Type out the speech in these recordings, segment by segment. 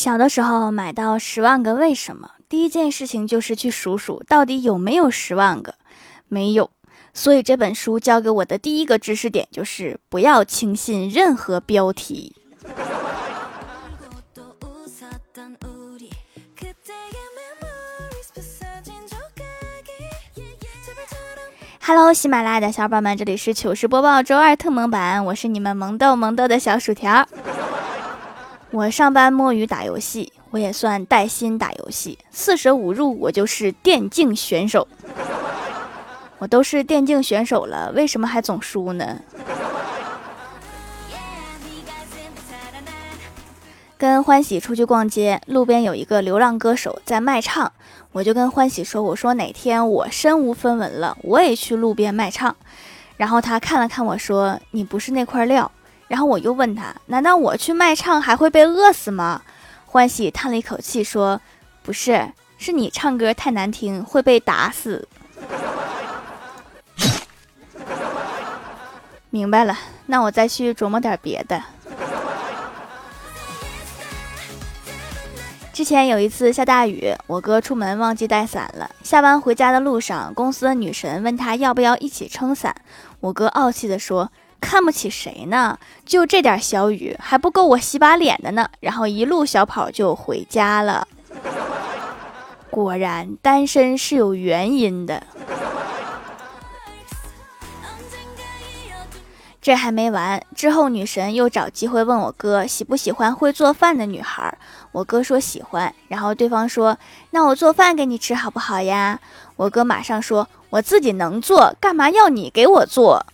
小的时候买到《十万个为什么》，第一件事情就是去数数到底有没有十万个，没有。所以这本书教给我的第一个知识点就是不要轻信任何标题。Hello，喜马拉雅的小伙伴们，这里是糗事播报周二特萌版，我是你们萌豆萌豆的小薯条。我上班摸鱼打游戏，我也算带薪打游戏。四舍五入，我就是电竞选手。我都是电竞选手了，为什么还总输呢？跟欢喜出去逛街，路边有一个流浪歌手在卖唱，我就跟欢喜说：“我说哪天我身无分文了，我也去路边卖唱。”然后他看了看我说：“你不是那块料。”然后我又问他：“难道我去卖唱还会被饿死吗？”欢喜叹了一口气说：“不是，是你唱歌太难听，会被打死。” 明白了，那我再去琢磨点别的。之前有一次下大雨，我哥出门忘记带伞了。下班回家的路上，公司的女神问他要不要一起撑伞，我哥傲气地说。看不起谁呢？就这点小雨还不够我洗把脸的呢。然后一路小跑就回家了。果然单身是有原因的。这还没完，之后女神又找机会问我哥喜不喜欢会做饭的女孩。我哥说喜欢。然后对方说：“那我做饭给你吃好不好呀？”我哥马上说：“我自己能做，干嘛要你给我做？”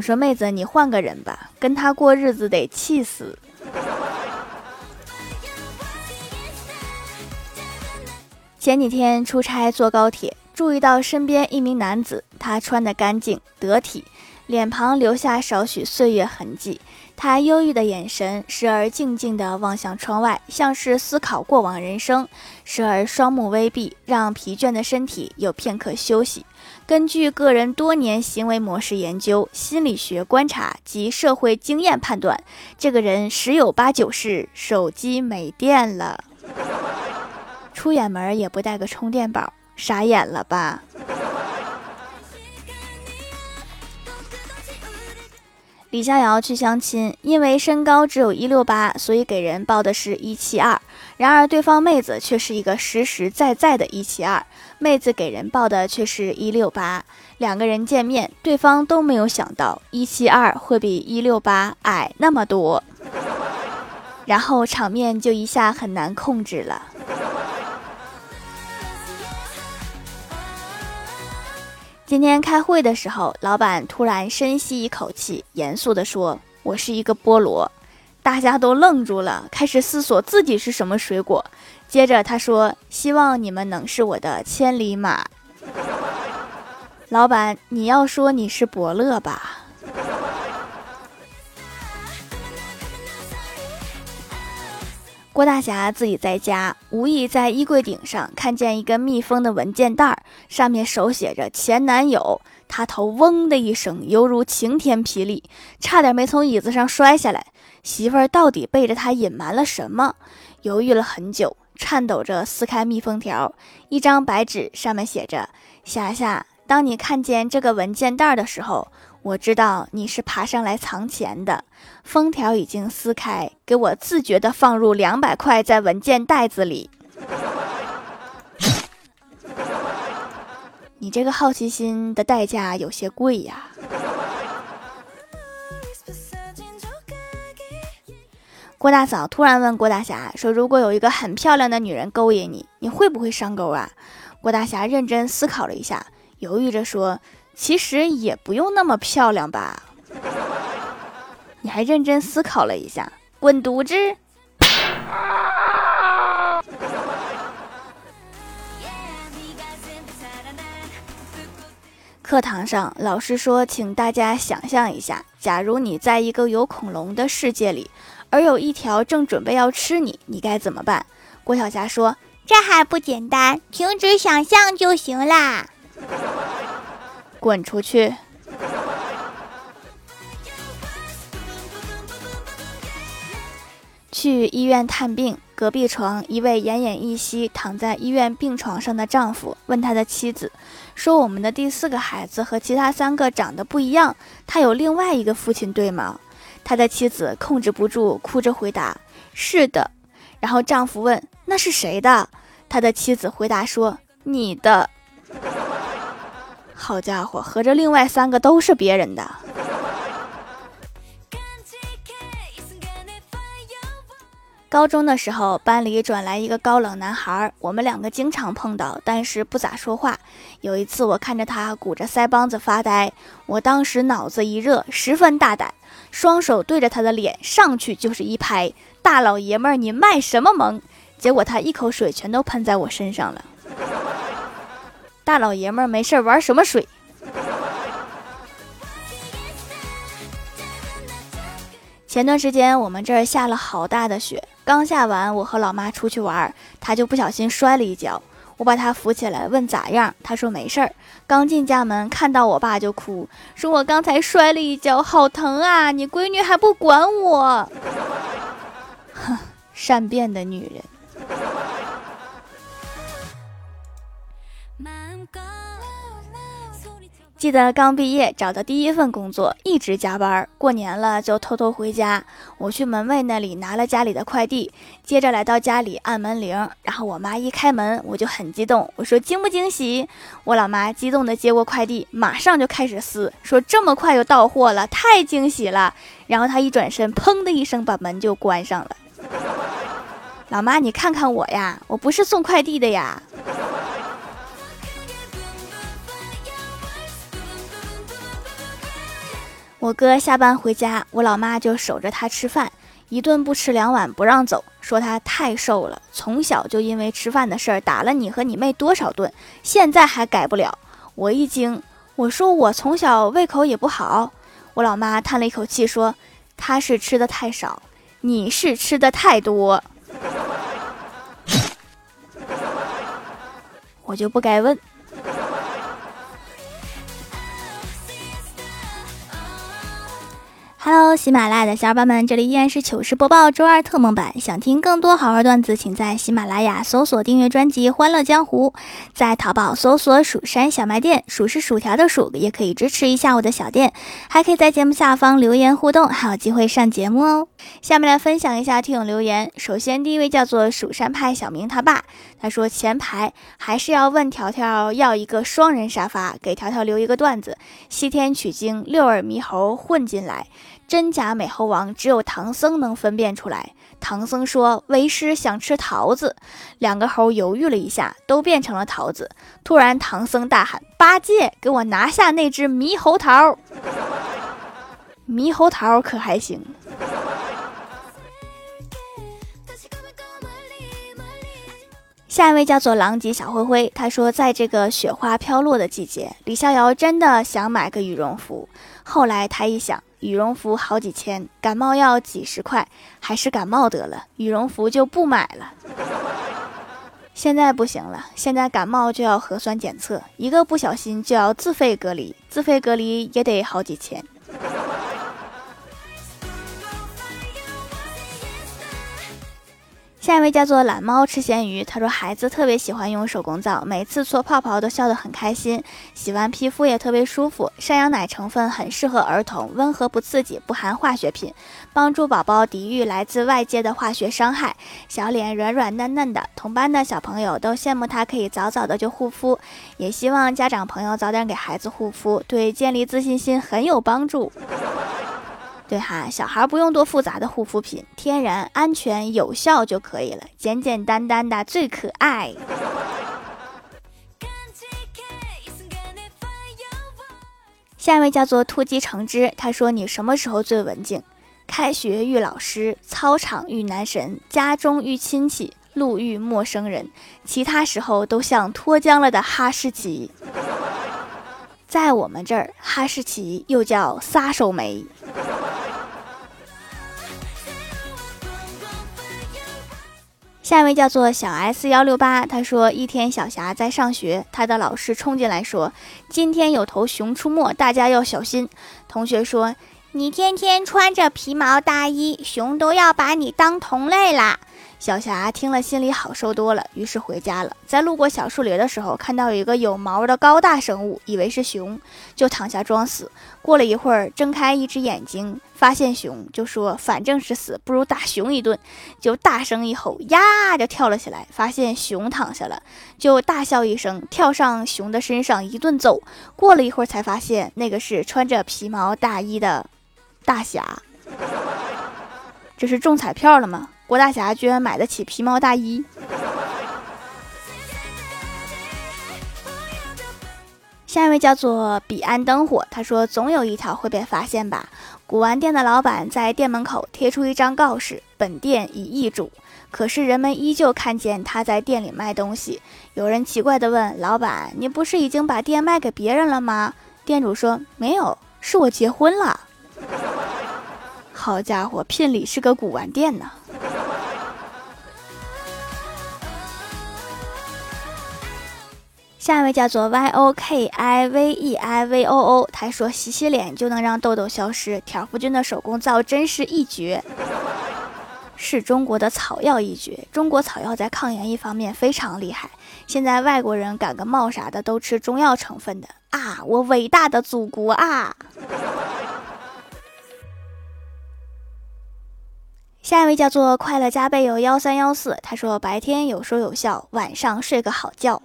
我说妹子，你换个人吧，跟他过日子得气死。前几天出差坐高铁，注意到身边一名男子，他穿得干净得体，脸庞留下少许岁月痕迹。他忧郁的眼神，时而静静地望向窗外，像是思考过往人生；时而双目微闭，让疲倦的身体有片刻休息。根据个人多年行为模式研究、心理学观察及社会经验判断，这个人十有八九是手机没电了，出远门也不带个充电宝，傻眼了吧？李逍遥去相亲，因为身高只有一六八，所以给人报的是一七二。然而对方妹子却是一个实实在在的一七二，妹子给人报的却是一六八。两个人见面，对方都没有想到一七二会比一六八矮那么多，然后场面就一下很难控制了。今天开会的时候，老板突然深吸一口气，严肃地说：“我是一个菠萝。”大家都愣住了，开始思索自己是什么水果。接着他说：“希望你们能是我的千里马。”老板，你要说你是伯乐吧？郭大侠自己在家，无意在衣柜顶上看见一个密封的文件袋，上面手写着“前男友”，他头嗡的一声，犹如晴天霹雳，差点没从椅子上摔下来。媳妇儿到底背着他隐瞒了什么？犹豫了很久，颤抖着撕开密封条，一张白纸上面写着：“霞霞，当你看见这个文件袋的时候。”我知道你是爬上来藏钱的，封条已经撕开，给我自觉的放入两百块在文件袋子里。你这个好奇心的代价有些贵呀。郭大嫂突然问郭大侠说：“如果有一个很漂亮的女人勾引你，你会不会上钩啊？”郭大侠认真思考了一下，犹豫着说。其实也不用那么漂亮吧？你还认真思考了一下，滚犊子！课堂上，老师说，请大家想象一下，假如你在一个有恐龙的世界里，而有一条正准备要吃你，你该怎么办？郭晓霞说：“这还不简单，停止想象就行啦。”滚出去！去医院探病，隔壁床一位奄奄一息躺在医院病床上的丈夫问他的妻子说：“我们的第四个孩子和其他三个长得不一样，他有另外一个父亲，对吗？”他的妻子控制不住，哭着回答：“是的。”然后丈夫问：“那是谁的？”他的妻子回答说：“你的。”好家伙，合着另外三个都是别人的。高中的时候，班里转来一个高冷男孩，我们两个经常碰到，但是不咋说话。有一次，我看着他鼓着腮帮子发呆，我当时脑子一热，十分大胆，双手对着他的脸上去就是一拍：“大老爷们儿，你卖什么萌？”结果他一口水全都喷在我身上了。大老爷们儿没事玩什么水？前段时间我们这儿下了好大的雪，刚下完，我和老妈出去玩，她就不小心摔了一跤，我把她扶起来，问咋样？她说没事儿。刚进家门，看到我爸就哭，说我刚才摔了一跤，好疼啊！你闺女还不管我，哼，善变的女人。记得刚毕业找的第一份工作，一直加班，过年了就偷偷回家。我去门卫那里拿了家里的快递，接着来到家里按门铃，然后我妈一开门，我就很激动，我说惊不惊喜？我老妈激动的接过快递，马上就开始撕，说这么快就到货了，太惊喜了。然后她一转身，砰的一声把门就关上了。老妈，你看看我呀，我不是送快递的呀。我哥下班回家，我老妈就守着他吃饭，一顿不吃两碗不让走，说他太瘦了，从小就因为吃饭的事儿打了你和你妹多少顿，现在还改不了。我一惊，我说我从小胃口也不好。我老妈叹了一口气说：“他是吃的太少，你是吃的太多。”我就不该问。Hello，喜马拉雅的小伙伴们，这里依然是糗事播报周二特蒙版。想听更多好玩段子，请在喜马拉雅搜索订阅专辑《欢乐江湖》，在淘宝搜索“蜀山小卖店”，数是薯条的数，也可以支持一下我的小店。还可以在节目下方留言互动，还有机会上节目哦。下面来分享一下听友留言。首先，第一位叫做蜀山派小明他爸，他说前排还是要问条条要一个双人沙发，给条条留一个段子：西天取经，六耳猕猴混进来。真假美猴王只有唐僧能分辨出来。唐僧说：“为师想吃桃子。”两个猴犹豫了一下，都变成了桃子。突然，唐僧大喊：“八戒，给我拿下那只猕猴桃！”猕猴桃可还行。下一位叫做狼藉小灰灰，他说：“在这个雪花飘落的季节，李逍遥真的想买个羽绒服。后来他一想。”羽绒服好几千，感冒药几十块，还是感冒得了，羽绒服就不买了。现在不行了，现在感冒就要核酸检测，一个不小心就要自费隔离，自费隔离也得好几千。下一位叫做懒猫吃咸鱼，他说孩子特别喜欢用手工皂，每次搓泡泡都笑得很开心，洗完皮肤也特别舒服。山羊奶成分很适合儿童，温和不刺激，不含化学品，帮助宝宝抵御来自外界的化学伤害。小脸软软嫩嫩的，同班的小朋友都羡慕他可以早早的就护肤，也希望家长朋友早点给孩子护肤，对建立自信心很有帮助。对哈，小孩不用多复杂的护肤品，天然、安全、有效就可以了，简简单单的最可爱。下一位叫做突击橙汁，他说：“你什么时候最文静？开学遇老师，操场遇男神，家中遇亲戚，路遇陌生人，其他时候都像脱缰了的哈士奇。在我们这儿，哈士奇又叫撒手梅。”下一位叫做小 S 幺六八，他说一天小霞在上学，他的老师冲进来说：“今天有头熊出没，大家要小心。”同学说：“你天天穿着皮毛大衣，熊都要把你当同类啦。小霞听了，心里好受多了，于是回家了。在路过小树林的时候，看到有一个有毛的高大生物，以为是熊，就躺下装死。过了一会儿，睁开一只眼睛，发现熊，就说：“反正是死，不如打熊一顿。”就大声一吼，呀，就跳了起来。发现熊躺下了，就大笑一声，跳上熊的身上一顿揍。过了一会儿，才发现那个是穿着皮毛大衣的大侠。这是中彩票了吗？郭大侠居然买得起皮毛大衣。下一位叫做彼岸灯火，他说总有一条会被发现吧。古玩店的老板在店门口贴出一张告示：本店已易主。可是人们依旧看见他在店里卖东西。有人奇怪地问老板：“你不是已经把店卖给别人了吗？”店主说：“没有，是我结婚了。”好家伙，聘礼是个古玩店呢。下一位叫做 Y O K I V E I V O O，他说洗洗脸就能让痘痘消失，挑夫君的手工皂真是一绝，是中国的草药一绝。中国草药在抗炎一方面非常厉害，现在外国人感个冒啥的都吃中药成分的啊！我伟大的祖国啊！下一位叫做快乐加倍有幺三幺四，他说白天有说有笑，晚上睡个好觉。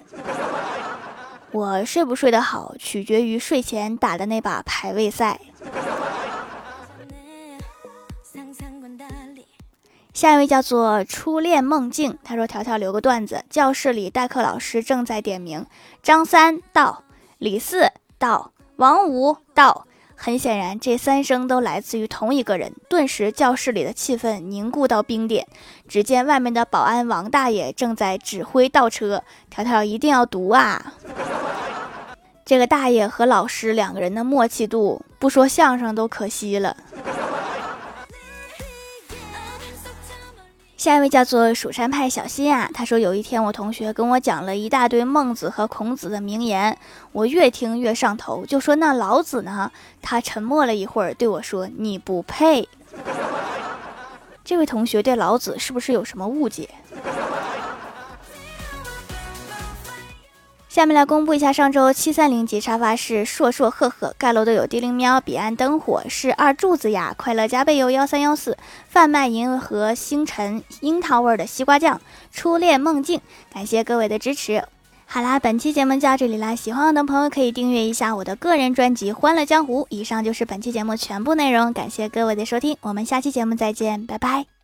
我睡不睡得好，取决于睡前打的那把排位赛。下一位叫做初恋梦境，他说：“条条留个段子，教室里代课老师正在点名，张三到，李四到，王五到。很显然，这三声都来自于同一个人。顿时，教室里的气氛凝固到冰点。只见外面的保安王大爷正在指挥倒车，条条一定要读啊！”这个大爷和老师两个人的默契度，不说相声都可惜了。下一位叫做蜀山派小新啊，他说有一天我同学跟我讲了一大堆孟子和孔子的名言，我越听越上头，就说那老子呢？他沉默了一会儿，对我说：“你不配。”这位同学对老子是不是有什么误解？下面来公布一下上周七三零级沙发是硕硕赫赫盖楼的有地灵喵彼岸灯火是二柱子呀快乐加倍有幺三幺四贩卖银河星辰樱桃味的西瓜酱初恋梦境感谢各位的支持。好啦，本期节目就到这里啦，喜欢我的朋友可以订阅一下我的个人专辑《欢乐江湖》。以上就是本期节目全部内容，感谢各位的收听，我们下期节目再见，拜拜。